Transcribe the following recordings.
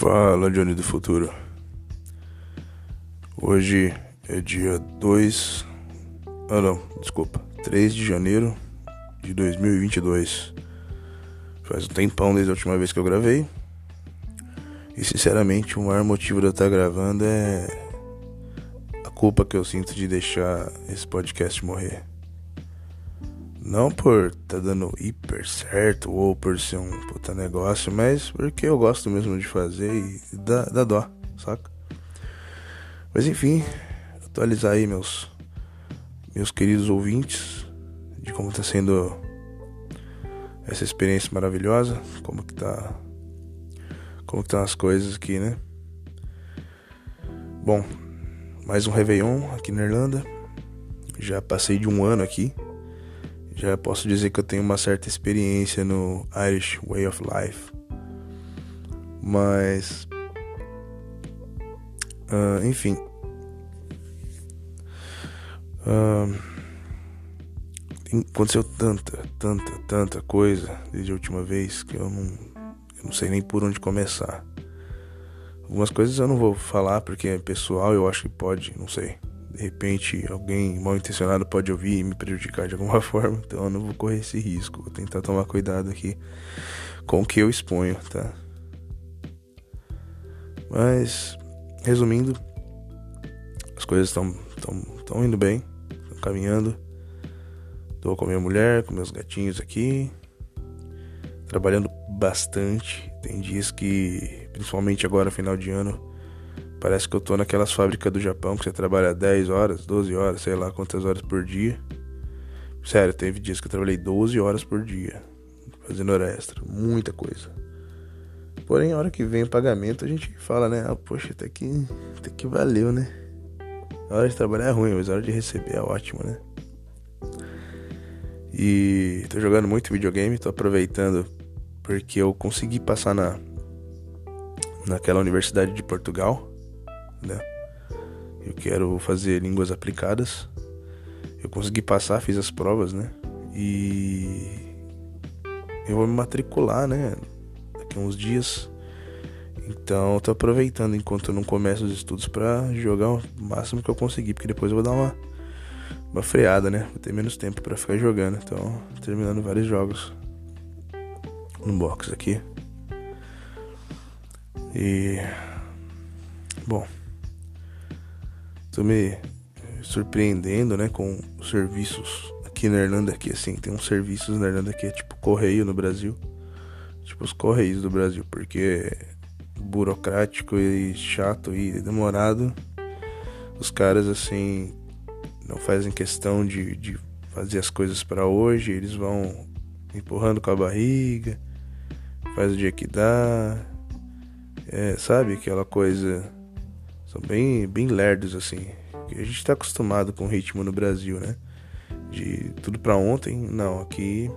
Fala, Johnny do Futuro. Hoje é dia 2. Ah, não, desculpa. 3 de janeiro de 2022. Faz um tempão desde a última vez que eu gravei. E sinceramente, o maior motivo de eu estar gravando é a culpa que eu sinto de deixar esse podcast morrer. Não por tá dando hiper certo ou por ser um puta negócio, mas porque eu gosto mesmo de fazer e dá, dá dó, saca? Mas enfim, atualizar aí meus meus queridos ouvintes de como tá sendo essa experiência maravilhosa, como que tá como que estão as coisas aqui, né? Bom, mais um Réveillon aqui na Irlanda. Já passei de um ano aqui já posso dizer que eu tenho uma certa experiência no Irish Way of Life. Mas. Uh, enfim. Uh, aconteceu tanta, tanta, tanta coisa desde a última vez que eu não, eu não sei nem por onde começar. Algumas coisas eu não vou falar porque é pessoal, eu acho que pode, não sei de repente alguém mal intencionado pode ouvir e me prejudicar de alguma forma, então eu não vou correr esse risco. Vou tentar tomar cuidado aqui com o que eu exponho, tá? Mas, resumindo, as coisas estão indo bem, estão caminhando. Tô com a minha mulher, com meus gatinhos aqui, trabalhando bastante. Tem dias que, principalmente agora, final de ano, Parece que eu tô naquelas fábricas do Japão que você trabalha 10 horas, 12 horas, sei lá quantas horas por dia. Sério, teve dias que eu trabalhei 12 horas por dia, fazendo hora extra, muita coisa. Porém, a hora que vem o pagamento, a gente fala, né? Ah, poxa, até que, até que valeu, né? A hora de trabalhar é ruim, mas a hora de receber é ótimo, né? E tô jogando muito videogame, tô aproveitando porque eu consegui passar na naquela universidade de Portugal né? Eu quero fazer línguas aplicadas. Eu consegui passar, fiz as provas, né? E eu vou me matricular, né? Daqui a uns dias. Então eu tô aproveitando enquanto eu não começo os estudos para jogar o máximo que eu conseguir, porque depois eu vou dar uma uma freada, né? Vou ter menos tempo para ficar jogando. Então, terminando vários jogos no box aqui. E bom, tô me surpreendendo, né, com serviços aqui na Irlanda que assim, tem uns serviços na Irlanda que é tipo correio no Brasil. Tipo os correios do Brasil, porque é burocrático e chato e demorado. Os caras assim não fazem questão de, de fazer as coisas para hoje, eles vão empurrando com a barriga, faz o dia que dá. É, sabe aquela coisa são bem, bem lerdos, assim. A gente tá acostumado com o ritmo no Brasil, né? De tudo pra ontem. Não, aqui.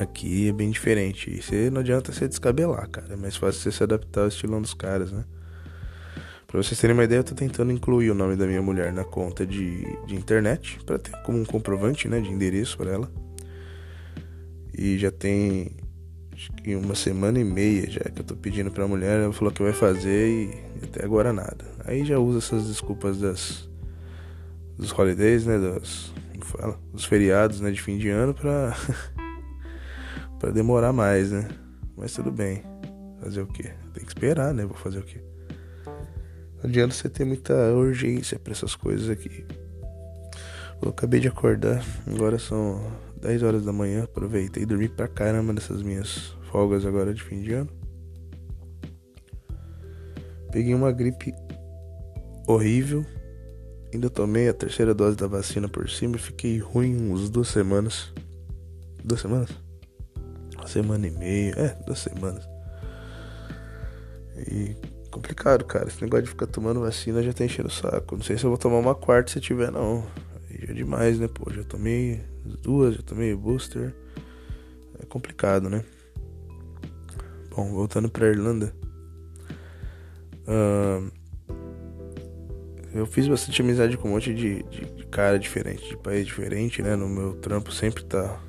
Aqui é bem diferente. E você não adianta você descabelar, cara. É mais fácil você se adaptar ao estilão dos caras, né? Pra vocês terem uma ideia, eu tô tentando incluir o nome da minha mulher na conta de, de internet. para ter como um comprovante, né? De endereço para ela. E já tem acho que uma semana e meia já que eu tô pedindo pra mulher, ela falou que vai fazer e até agora nada. Aí já usa essas desculpas das dos holidays, né, dos fala, dos feriados, né, de fim de ano pra para demorar mais, né? Mas tudo bem. Fazer o quê? Tem que esperar, né? Vou fazer o quê? Não adianta você ter muita urgência para essas coisas aqui. Eu acabei de acordar, agora são 10 horas da manhã, aproveitei e dormi pra caramba nessas minhas folgas agora de fim de ano. Peguei uma gripe horrível. Ainda tomei a terceira dose da vacina por cima e fiquei ruim uns duas semanas. Duas semanas? Uma semana e meia. É, duas semanas. E complicado, cara. Esse negócio de ficar tomando vacina já tá enchendo o saco. Não sei se eu vou tomar uma quarta se tiver, não. Aí já é demais, né, pô? Já tomei duas, já tomei booster. É complicado, né? Bom, voltando pra Irlanda. Uh, eu fiz bastante amizade com um monte de, de, de, cara diferente, de país diferente, né? No meu trampo sempre tá.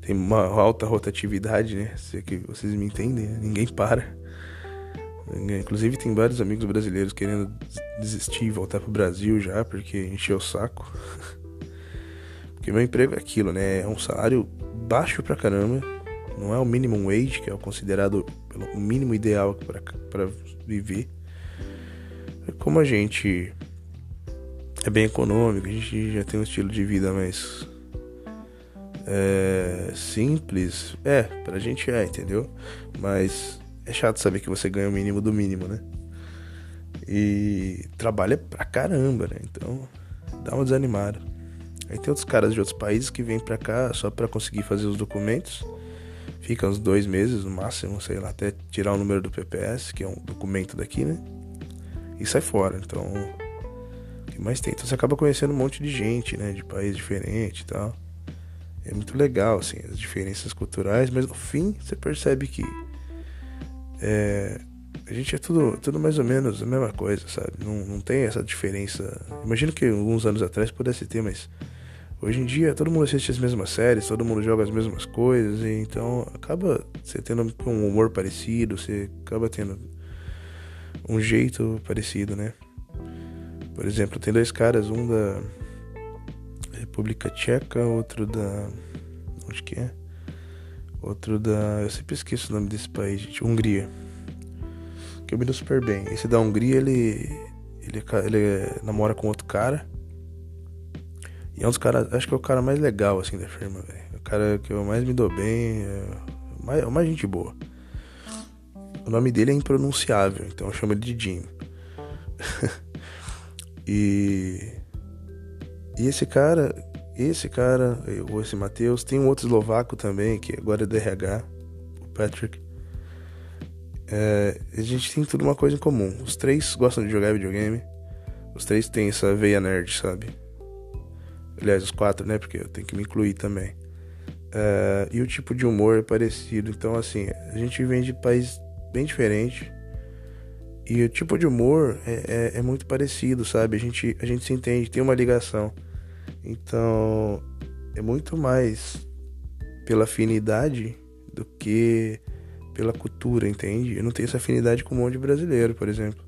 Tem uma alta rotatividade, né? Se é que vocês me entendem, né? ninguém para. Inclusive tem vários amigos brasileiros querendo desistir e voltar pro Brasil já, porque encheu o saco. porque meu emprego é aquilo, né? É um salário baixo pra caramba. Não é o minimum wage, que é o considerado o mínimo ideal para viver. Como a gente é bem econômico, a gente já tem um estilo de vida mais é, simples. É, pra gente é, entendeu? Mas é chato saber que você ganha o mínimo do mínimo, né? E trabalha pra caramba, né? Então dá uma desanimada. Aí tem outros caras de outros países que vêm pra cá só pra conseguir fazer os documentos. Fica uns dois meses no máximo, sei lá, até tirar o número do PPS, que é um documento daqui, né? E sai fora. Então, o que mais tem? Então você acaba conhecendo um monte de gente, né? De país diferente e tal. É muito legal, assim, as diferenças culturais, mas no fim você percebe que é, a gente é tudo, tudo mais ou menos a mesma coisa, sabe? Não, não tem essa diferença. Imagino que alguns anos atrás pudesse ter, mas hoje em dia todo mundo assiste as mesmas séries, todo mundo joga as mesmas coisas, então acaba você tendo um humor parecido, você acaba tendo um jeito parecido, né? Por exemplo, tem dois caras, um da República Tcheca, outro da. Onde que é? Outro da. Eu sempre esqueço o nome desse país, gente. Hungria. Que eu me dou super bem. Esse da Hungria, ele. Ele, ele namora com outro cara. E é um dos caras. Acho que é o cara mais legal, assim, da firma, velho. O cara que eu mais me dou bem. É mais, é mais gente boa. O nome dele é impronunciável, então eu chamo ele de Jim. e. E esse cara, esse cara, ou esse Matheus, tem um outro eslovaco também, que agora é DRH, o Patrick. É, a gente tem tudo uma coisa em comum. Os três gostam de jogar videogame. Os três têm essa veia nerd, sabe? Aliás, os quatro, né? Porque eu tenho que me incluir também. É, e o tipo de humor é parecido. Então, assim, a gente vem de país bem diferente. E o tipo de humor é, é, é muito parecido, sabe? A gente, a gente se entende, tem uma ligação. Então, é muito mais pela afinidade do que pela cultura, entende? Eu não tenho essa afinidade com um monte de brasileiro, por exemplo.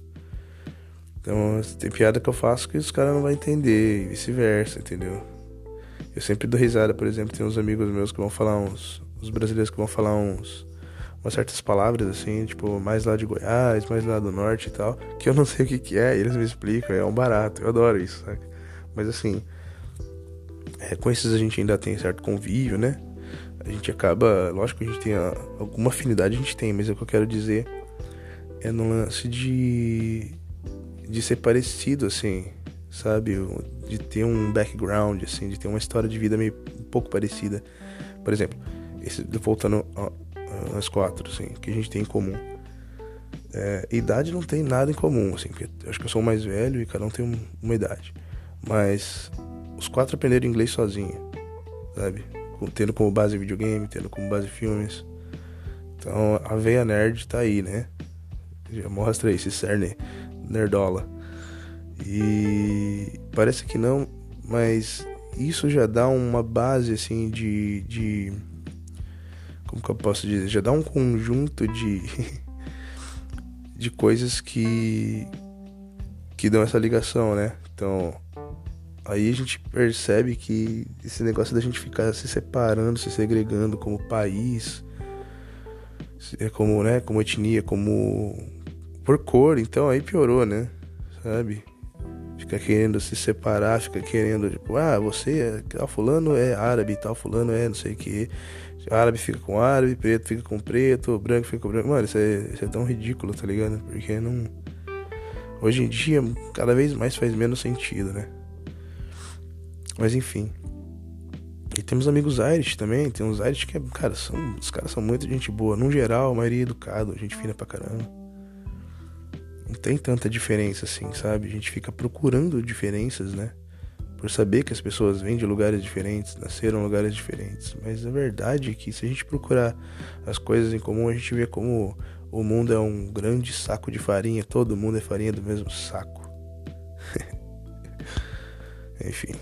Então, tem piada que eu faço que os caras não vão entender, e vice-versa, entendeu? Eu sempre dou risada, por exemplo, tem uns amigos meus que vão falar uns. Os brasileiros que vão falar uns. Umas certas palavras, assim, tipo, mais lá de Goiás, mais lá do norte e tal, que eu não sei o que, que é, e eles me explicam, é um barato, eu adoro isso, sabe? Mas assim, é, com esses a gente ainda tem certo convívio, né? A gente acaba, lógico que a gente tem a, alguma afinidade, a gente tem, mas é o que eu quero dizer é no lance de de ser parecido assim, sabe? De ter um background assim, de ter uma história de vida meio um pouco parecida. Por exemplo, esse, voltando às quatro, assim, que a gente tem em comum. É, idade não tem nada em comum, assim, porque acho que eu sou o mais velho e cada um tem uma idade. Mas os quatro aprenderam inglês sozinho, sabe? Tendo como base videogame, tendo como base filmes. Então a veia nerd tá aí, né? Já mostra aí, esse cerne nerdola. E parece que não, mas isso já dá uma base assim de, de como que eu posso dizer? Já dá um conjunto de de coisas que que dão essa ligação, né? Então, Aí a gente percebe que esse negócio da gente ficar se separando, se segregando como país, como, né, como etnia, como por cor, então aí piorou, né? Sabe? Fica querendo se separar, fica querendo, tipo, ah, você é, tal fulano é árabe, tal fulano é não sei o que. Árabe fica com árabe, preto fica com preto, branco fica com branco. Mano, isso é, isso é tão ridículo, tá ligado? Porque não. Hoje em dia, cada vez mais faz menos sentido, né? Mas enfim. E temos amigos Irish também, tem uns Irish que, cara, são, os caras são muito gente boa. No geral, a maioria é educado, gente fina pra caramba. Não tem tanta diferença assim, sabe? A gente fica procurando diferenças, né? Por saber que as pessoas vêm de lugares diferentes, nasceram em lugares diferentes. Mas a verdade é que se a gente procurar as coisas em comum, a gente vê como o mundo é um grande saco de farinha, todo mundo é farinha do mesmo saco. Enfim.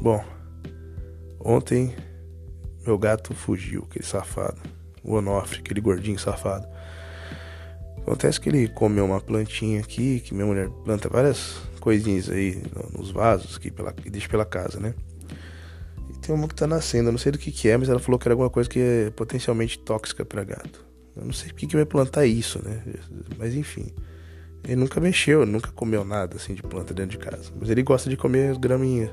Bom, ontem meu gato fugiu, aquele safado. O Onofre, aquele gordinho safado. Acontece que ele comeu uma plantinha aqui, que minha mulher planta várias coisinhas aí nos vasos aqui pela, e deixa pela casa, né? E tem uma que tá nascendo, eu não sei do que que é, mas ela falou que era alguma coisa que é potencialmente tóxica para gato. Eu não sei por que que vai plantar isso, né? Mas enfim. Ele nunca mexeu, nunca comeu nada assim de planta dentro de casa. Mas ele gosta de comer as graminhas.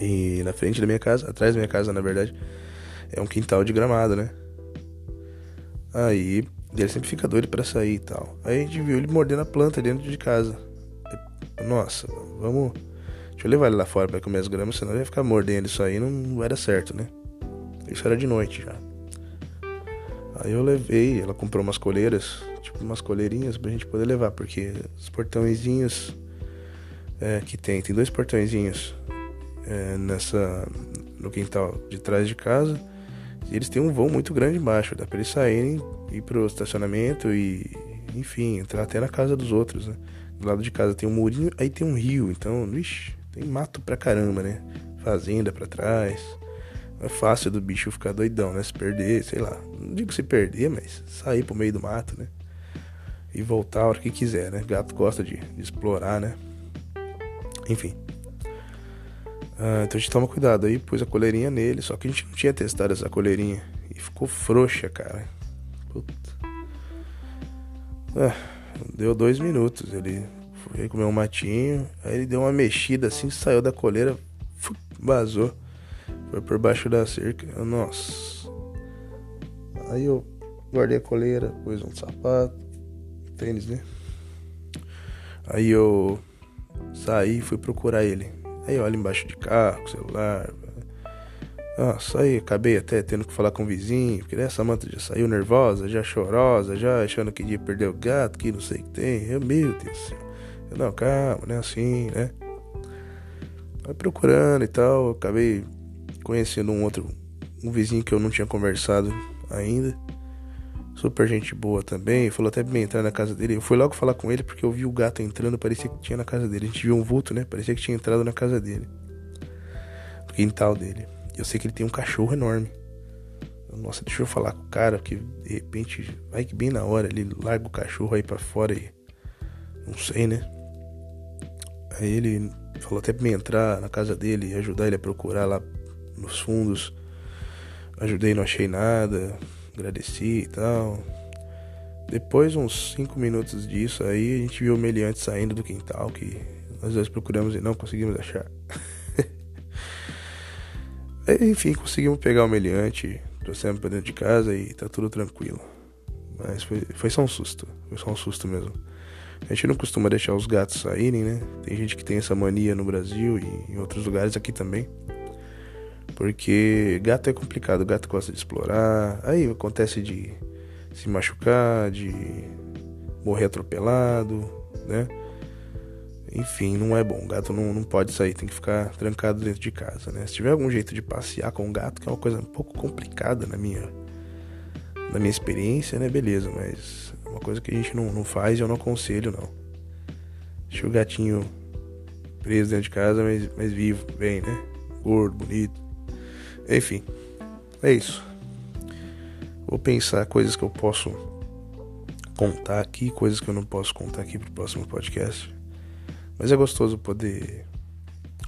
E na frente da minha casa, atrás da minha casa, na verdade, é um quintal de gramado, né? Aí ele sempre fica doido para sair e tal. Aí a gente viu ele mordendo a planta dentro de casa. Nossa, vamos. Deixa eu levar ele lá fora para comer as gramas, senão ele ficar mordendo isso aí não vai dar certo, né? Isso era de noite já. Aí eu levei, ela comprou umas coleiras, tipo umas coleirinhas pra gente poder levar, porque os portõezinhos é, que tem, tem dois portõezinhos é, nessa no quintal de trás de casa e eles têm um vão muito grande embaixo, dá pra eles saírem, ir pro estacionamento e, enfim, entrar até na casa dos outros, né? Do lado de casa tem um murinho, aí tem um rio, então, vixi, tem mato pra caramba, né? Fazenda pra trás. É fácil do bicho ficar doidão, né? Se perder, sei lá. Não digo se perder, mas sair pro meio do mato, né? E voltar a hora que quiser, né? Gato gosta de, de explorar, né? Enfim. Ah, então a gente toma cuidado. Aí pôs a coleirinha nele, só que a gente não tinha testado essa coleirinha. E ficou frouxa, cara. Puta. Ah, deu dois minutos. Ele foi comer um matinho. Aí ele deu uma mexida assim, saiu da coleira, vazou. Foi por baixo da cerca. Nossa. Aí eu guardei a coleira, pus um sapato, tênis, né? Aí eu saí e fui procurar ele. Aí olha embaixo de carro, celular. Nossa, aí acabei até tendo que falar com o vizinho, porque essa manta já saiu nervosa, já chorosa, já achando que ia perder o gato, que não sei o que tem. Eu, meu Deus do céu. Eu, não, calma, não é assim, né? Aí procurando e tal, acabei conhecendo um outro, um vizinho que eu não tinha conversado ainda. Super gente boa também. Falou até pra mim entrar na casa dele. Eu fui logo falar com ele porque eu vi o gato entrando. Parecia que tinha na casa dele. A gente viu um vulto, né? Parecia que tinha entrado na casa dele. No quintal dele. Eu sei que ele tem um cachorro enorme. Nossa, deixa eu falar com o cara que de repente vai que bem na hora ele larga o cachorro aí para fora e. Não sei, né? Aí ele falou até pra mim entrar na casa dele e ajudar ele a procurar lá nos fundos. Ajudei, não achei nada agradeci e tal. Depois, uns 5 minutos disso, aí a gente viu o meliante saindo do quintal, que nós dois procuramos e não conseguimos achar. Enfim, conseguimos pegar o meliante, trouxemos pra dentro de casa e tá tudo tranquilo. Mas foi, foi só um susto, foi só um susto mesmo. A gente não costuma deixar os gatos saírem, né? Tem gente que tem essa mania no Brasil e em outros lugares aqui também. Porque gato é complicado, gato gosta de explorar. Aí acontece de se machucar, de morrer atropelado, né? Enfim, não é bom. Gato não, não pode sair, tem que ficar trancado dentro de casa, né? Se tiver algum jeito de passear com o gato, que é uma coisa um pouco complicada na minha, na minha experiência, né? Beleza, mas é uma coisa que a gente não, não faz e eu não aconselho, não. Deixa o gatinho preso dentro de casa, mas, mas vivo, bem, né? Gordo, bonito. Enfim, é isso. Vou pensar coisas que eu posso contar aqui, coisas que eu não posso contar aqui pro próximo podcast. Mas é gostoso poder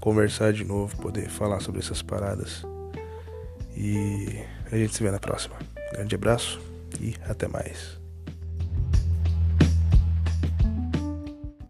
conversar de novo, poder falar sobre essas paradas. E a gente se vê na próxima. Grande abraço e até mais.